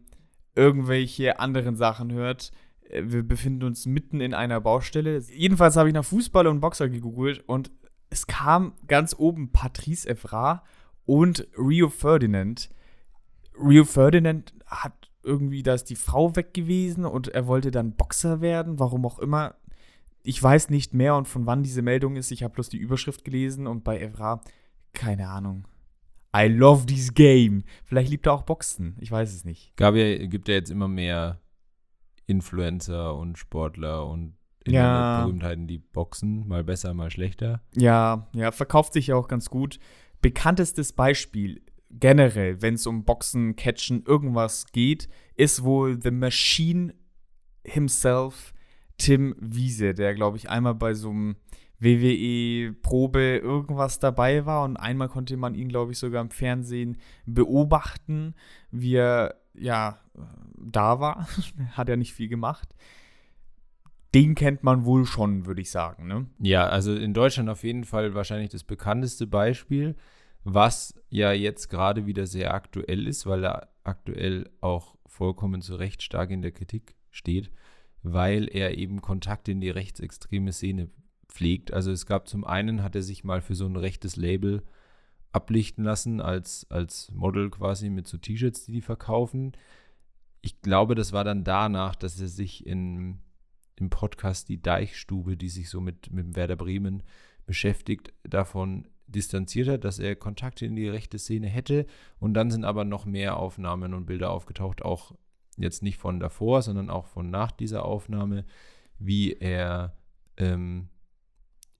irgendwelche anderen Sachen hört, äh, wir befinden uns mitten in einer Baustelle. Jedenfalls habe ich nach Fußball und Boxer gegoogelt und es kam ganz oben Patrice Evra und Rio Ferdinand. Rio Ferdinand hat irgendwie, da ist die Frau weg gewesen und er wollte dann Boxer werden, warum auch immer. Ich weiß nicht mehr und von wann diese Meldung ist. Ich habe bloß die Überschrift gelesen und bei Evra, keine Ahnung. I love this game. Vielleicht liebt er auch Boxen. Ich weiß es nicht. Gab ja, gibt ja jetzt immer mehr Influencer und Sportler und Ja. Berühmtheiten, die boxen, mal besser, mal schlechter. Ja, ja, verkauft sich ja auch ganz gut. Bekanntestes Beispiel generell, wenn es um Boxen, Catchen, irgendwas geht, ist wohl The Machine himself, Tim Wiese, der, glaube ich, einmal bei so einem WWE-Probe irgendwas dabei war und einmal konnte man ihn, glaube ich, sogar im Fernsehen beobachten, wie er, ja, da war. Hat er nicht viel gemacht. Den kennt man wohl schon, würde ich sagen, ne? Ja, also in Deutschland auf jeden Fall wahrscheinlich das bekannteste Beispiel, was ja jetzt gerade wieder sehr aktuell ist, weil er aktuell auch vollkommen zu Recht stark in der Kritik steht, weil er eben Kontakte in die rechtsextreme Szene pflegt. Also es gab zum einen, hat er sich mal für so ein rechtes Label ablichten lassen, als, als Model quasi mit so T-Shirts, die die verkaufen. Ich glaube, das war dann danach, dass er sich in, im Podcast Die Deichstube, die sich so mit, mit Werder Bremen beschäftigt, davon distanziert hat, dass er Kontakte in die rechte Szene hätte. Und dann sind aber noch mehr Aufnahmen und Bilder aufgetaucht, auch jetzt nicht von davor, sondern auch von nach dieser Aufnahme, wie er ähm,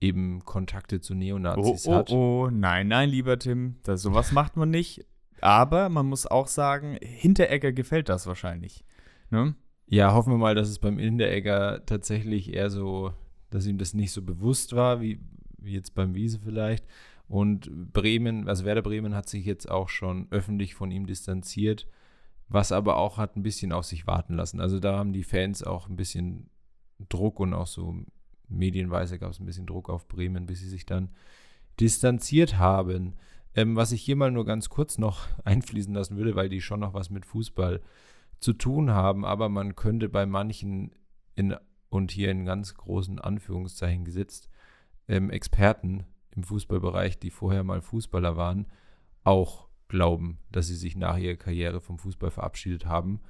eben Kontakte zu Oh, Neonazis oh, hat. oh, nein, nein, lieber Tim, das, sowas macht man nicht. Aber man muss auch sagen, Hinteregger gefällt das wahrscheinlich. Ne? Ja, hoffen wir mal, dass es beim Hinteregger tatsächlich eher so, dass ihm das nicht so bewusst war, wie, wie jetzt beim Wiese vielleicht. Und Bremen, also Werder Bremen hat sich jetzt auch schon öffentlich von ihm distanziert, was aber auch hat ein bisschen auf sich warten lassen. Also da haben die Fans auch ein bisschen Druck und auch so medienweise gab es ein bisschen Druck auf Bremen, bis sie sich dann distanziert haben. Ähm, was ich hier mal nur ganz kurz noch einfließen lassen würde, weil die schon noch was mit Fußball zu tun haben, aber man könnte bei manchen in, und hier in ganz großen Anführungszeichen gesetzt, ähm, Experten im Fußballbereich, die vorher mal Fußballer waren, auch glauben, dass sie sich nach ihrer Karriere vom Fußball verabschiedet haben.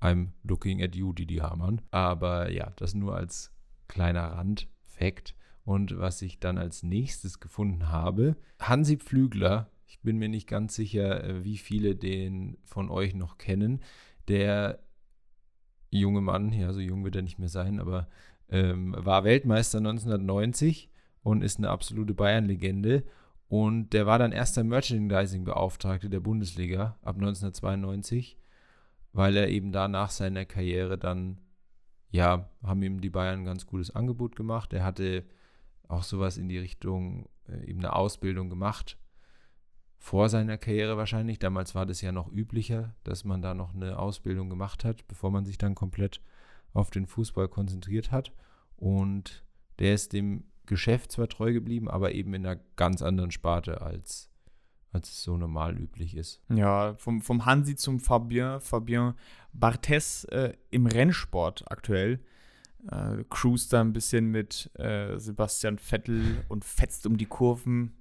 I'm looking at you, Didi Hamann. Aber ja, das nur als kleiner Randfakt. Und was ich dann als nächstes gefunden habe, Hansi Pflügler, ich bin mir nicht ganz sicher, äh, wie viele den von euch noch kennen, der junge Mann, ja, so jung wird er nicht mehr sein, aber ähm, war Weltmeister 1990 und ist eine absolute Bayern-Legende. Und der war dann erster Merchandising-Beauftragte der Bundesliga ab 1992, weil er eben da nach seiner Karriere dann, ja, haben ihm die Bayern ein ganz gutes Angebot gemacht. Er hatte auch sowas in die Richtung, äh, eben eine Ausbildung gemacht, vor seiner Karriere wahrscheinlich. Damals war das ja noch üblicher, dass man da noch eine Ausbildung gemacht hat, bevor man sich dann komplett auf den Fußball konzentriert hat. Und der ist dem Geschäft zwar treu geblieben, aber eben in einer ganz anderen Sparte, als, als es so normal üblich ist. Ja, vom, vom Hansi zum Fabien, Fabien Barthez äh, im Rennsport aktuell. Äh, cruist da ein bisschen mit äh, Sebastian Vettel und fetzt um die Kurven.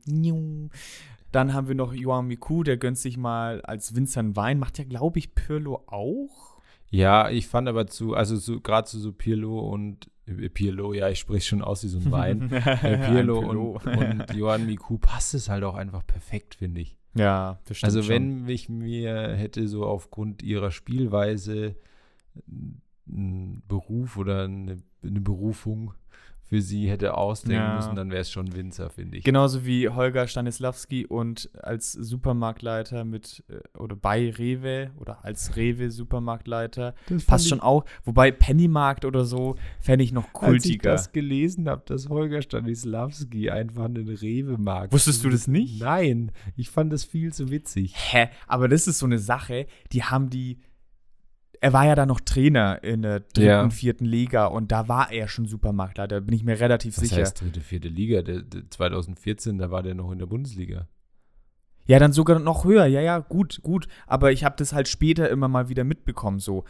Dann haben wir noch Johan Miku, der gönnt sich mal als Vincent Wein. Macht ja, glaube ich, Pirlo auch. Ja, ich fand aber zu, also so, gerade zu so Pirlo und Pirlo, ja, ich spreche schon aus wie so ein Wein. äh, Pirlo. Und, und Johann Miku passt es halt auch einfach perfekt, finde ich. ja, das stimmt Also schon. wenn ich mir hätte so aufgrund ihrer Spielweise einen Beruf oder eine, eine Berufung für sie hätte ausdenken Ja. müssen, dann wäre es schon Winzer, finde ich. Genauso wie Holger Stanislawski und als Supermarktleiter mit äh, oder bei Rewe oder als Rewe Supermarktleiter passt schon auch. Wobei Pennymarkt oder so fände ich noch Als ich kultiger. das gelesen habe, dass Holger Stanislawski einfach einen Rewe-Markt. Wusstest du das nicht? Nein, ich fand das viel zu witzig. Hä? Aber das ist so eine Sache, die haben die er war ja dann noch Trainer in der dritten, Ja. vierten Liga und da war er schon Supermakler, da bin ich mir relativ Was sicher. heißt dritte, vierte Liga? Der, der 2014, da war der noch in der Bundesliga. Ja, dann sogar noch höher. Ja, ja, gut, gut. Aber ich habe das halt später immer mal wieder mitbekommen so.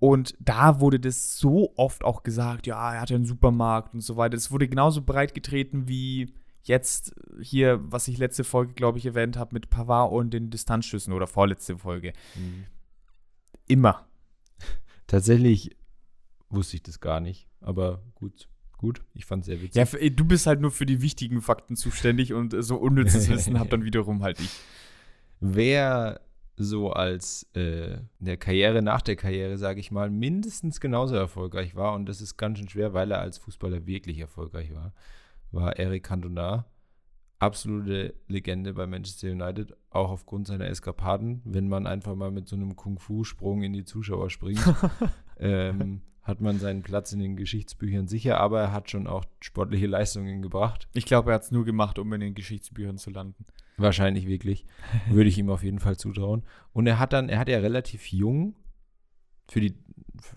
Und da wurde das so oft auch gesagt, ja, er hat ja einen Supermarkt und so weiter. Das wurde genauso breit getreten wie jetzt hier, was ich letzte Folge, glaube ich, erwähnt habe mit Pavard und den Distanzschüssen oder vorletzte Folge. Immer. Tatsächlich wusste ich das gar nicht, aber gut, gut. Ich fand es sehr witzig. Ja, du bist halt nur für die wichtigen Fakten zuständig und äh, so unnützes Wissen hab dann wiederum halt ich. Wer so als äh, in der Karriere nach der Karriere, sage ich mal, mindestens genauso erfolgreich war, und das ist ganz schön schwer, weil er als Fußballer wirklich erfolgreich war, war Eric Cantona. Absolute Legende bei Manchester United, auch aufgrund seiner Eskapaden. Wenn man einfach mal mit so einem Kung-Fu-Sprung in die Zuschauer springt, ähm, hat man seinen Platz in den Geschichtsbüchern sicher, aber er hat schon auch sportliche Leistungen gebracht. Ich glaube, er hat es nur gemacht, um in den Geschichtsbüchern zu landen. Wahrscheinlich wirklich. Würde ich ihm auf jeden Fall zutrauen. Und er hat dann, er hat ja relativ jung, für die,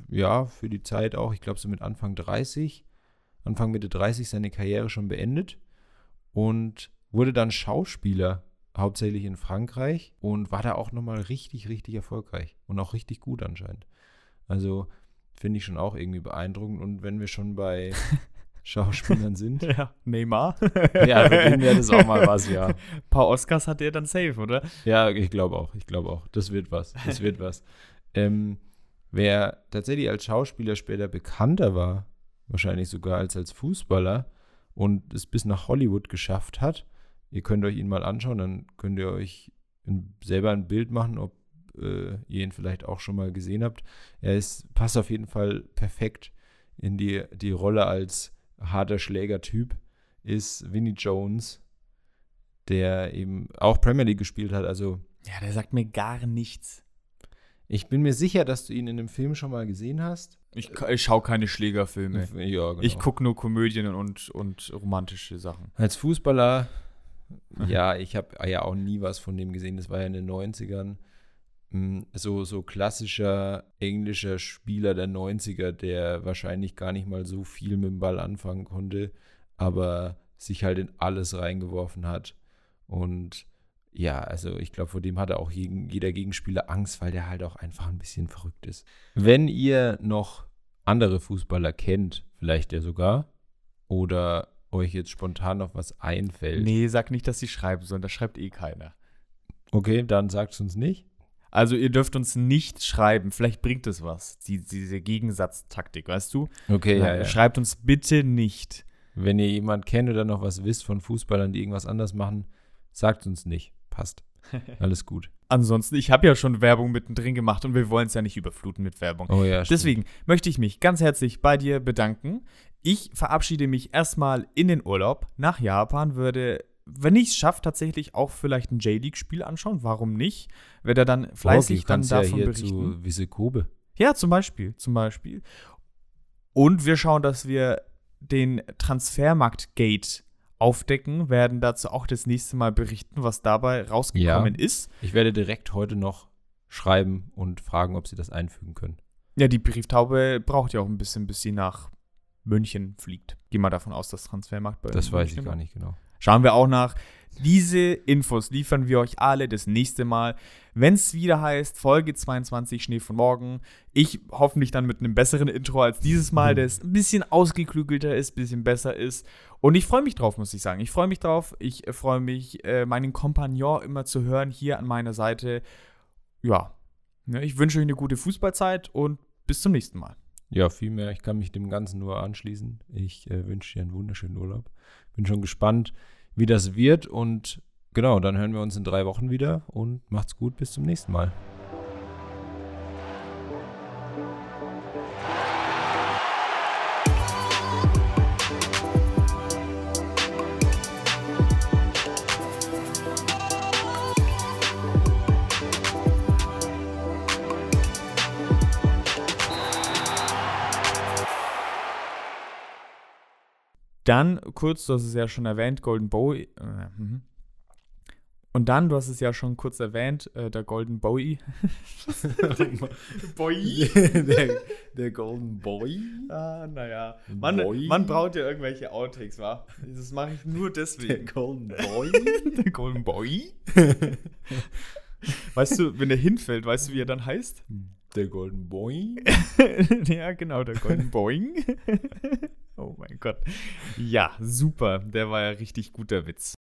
ja, für die Zeit auch, ich glaube so mit Anfang 30, Anfang Mitte 30 seine Karriere schon beendet und wurde dann Schauspieler, hauptsächlich in Frankreich und war da auch nochmal richtig, richtig erfolgreich und auch richtig gut anscheinend. Also finde ich schon auch irgendwie beeindruckend. Und wenn wir schon bei Schauspielern sind, Ja, Neymar. ja, für den wäre das auch mal was, ja. Ein paar Oscars hat er dann safe, oder? Ja, ich glaube auch. Ich glaube auch. Das wird was. Das wird was. Ähm, wer tatsächlich als Schauspieler später bekannter war, wahrscheinlich sogar als als Fußballer und es bis nach Hollywood geschafft hat, ihr könnt euch ihn mal anschauen, dann könnt ihr euch selber ein Bild machen, ob äh, ihr ihn vielleicht auch schon mal gesehen habt. Er ist, passt auf jeden Fall perfekt in die, die Rolle als harter Schlägertyp, ist Vinnie Jones, der eben auch Premier League gespielt hat. Also Ja, der sagt mir gar nichts. ich bin mir sicher, dass du ihn in dem Film schon mal gesehen hast. Ich, ich schaue keine Schlägerfilme. Ja, genau. Ich gucke nur Komödien und, und romantische Sachen. Als Fußballer, ja, ich habe ja auch nie was von dem gesehen. Das war ja in den 90ern. Mm, So, so klassischer englischer Spieler der 90er, der wahrscheinlich gar nicht mal so viel mit dem Ball anfangen konnte, aber sich halt in alles reingeworfen hat. Und ja, also ich glaube, vor dem hatte auch jeder Gegenspieler Angst, weil der halt auch einfach ein bisschen verrückt ist. Wenn ihr noch andere Fußballer kennt, vielleicht ja sogar, oder euch jetzt spontan noch was einfällt, Nee, sag nicht, dass sie schreiben sollen. Das schreibt eh keiner. okay, dann sagt es uns nicht. Also ihr dürft uns nicht schreiben. Vielleicht bringt es was. Die, diese Gegensatztaktik, weißt du? Okay, ja, ja. Schreibt uns bitte nicht. Wenn ihr jemand kennt oder noch was wisst von Fußballern, die irgendwas anders machen, sagt uns nicht. Passt. Alles gut. Ansonsten, ich habe ja schon Werbung mittendrin gemacht und wir wollen es ja nicht überfluten mit Werbung. Oh ja, stimmt. Deswegen möchte ich mich ganz herzlich bei dir bedanken. Ich verabschiede mich erstmal in den Urlaub nach Japan, würde, wenn ich es schaffe, tatsächlich auch vielleicht ein J-League-Spiel anschauen. Warum nicht? Werde er dann fleißig du dann davon ja hier berichten. zu Wisse Kobe. Ja, zum Beispiel, zum Beispiel. Und wir schauen, dass wir den Transfermarkt-Gate aufdecken, werden dazu auch das nächste Mal berichten, was dabei rausgekommen ist. Ich werde direkt heute noch schreiben und fragen, ob sie das einfügen können. Ja, die Brieftaube braucht ja auch ein bisschen, bis sie nach München fliegt. Geh mal davon aus, dass Transfermarkt bei Das weiß ich gar nicht genau. Schauen wir auch nach. Diese Infos liefern wir euch alle das nächste Mal, wenn es wieder heißt Folge 22 Schnee von morgen. Ich hoffentlich dann mit einem besseren Intro als dieses Mal, das ein bisschen ausgeklügelter ist, ein bisschen besser ist. Und ich freue mich drauf, muss ich sagen. Ich freue mich drauf. Ich freue mich, äh, meinen Kompagnon immer zu hören hier an meiner Seite. Ja, ne, ich wünsche euch eine gute Fußballzeit und bis zum nächsten Mal. Ja, viel mehr. Ich kann mich dem Ganzen nur anschließen. Ich äh, wünsche dir einen wunderschönen Urlaub. Bin schon gespannt, wie das wird. Und genau, dann hören wir uns in drei Wochen wieder und macht's gut. Bis zum nächsten Mal. Dann kurz, du hast es ja schon erwähnt, Golden Boy. Äh, mhm. Und dann, du hast es ja schon kurz erwähnt, äh, der Golden Bowie. Boy? der, der Golden Boy? Ah, naja. Man, Boy? man braucht ja irgendwelche Outtakes, wa? Das mache ich nur Der deswegen. Golden Boy? der Golden Boy? weißt du, wenn er hinfällt, weißt du, wie er dann heißt? Der Golden Boy? ja, genau, der Golden Boing. Oh mein Gott. Ja, super. Der war ja richtig guter Witz.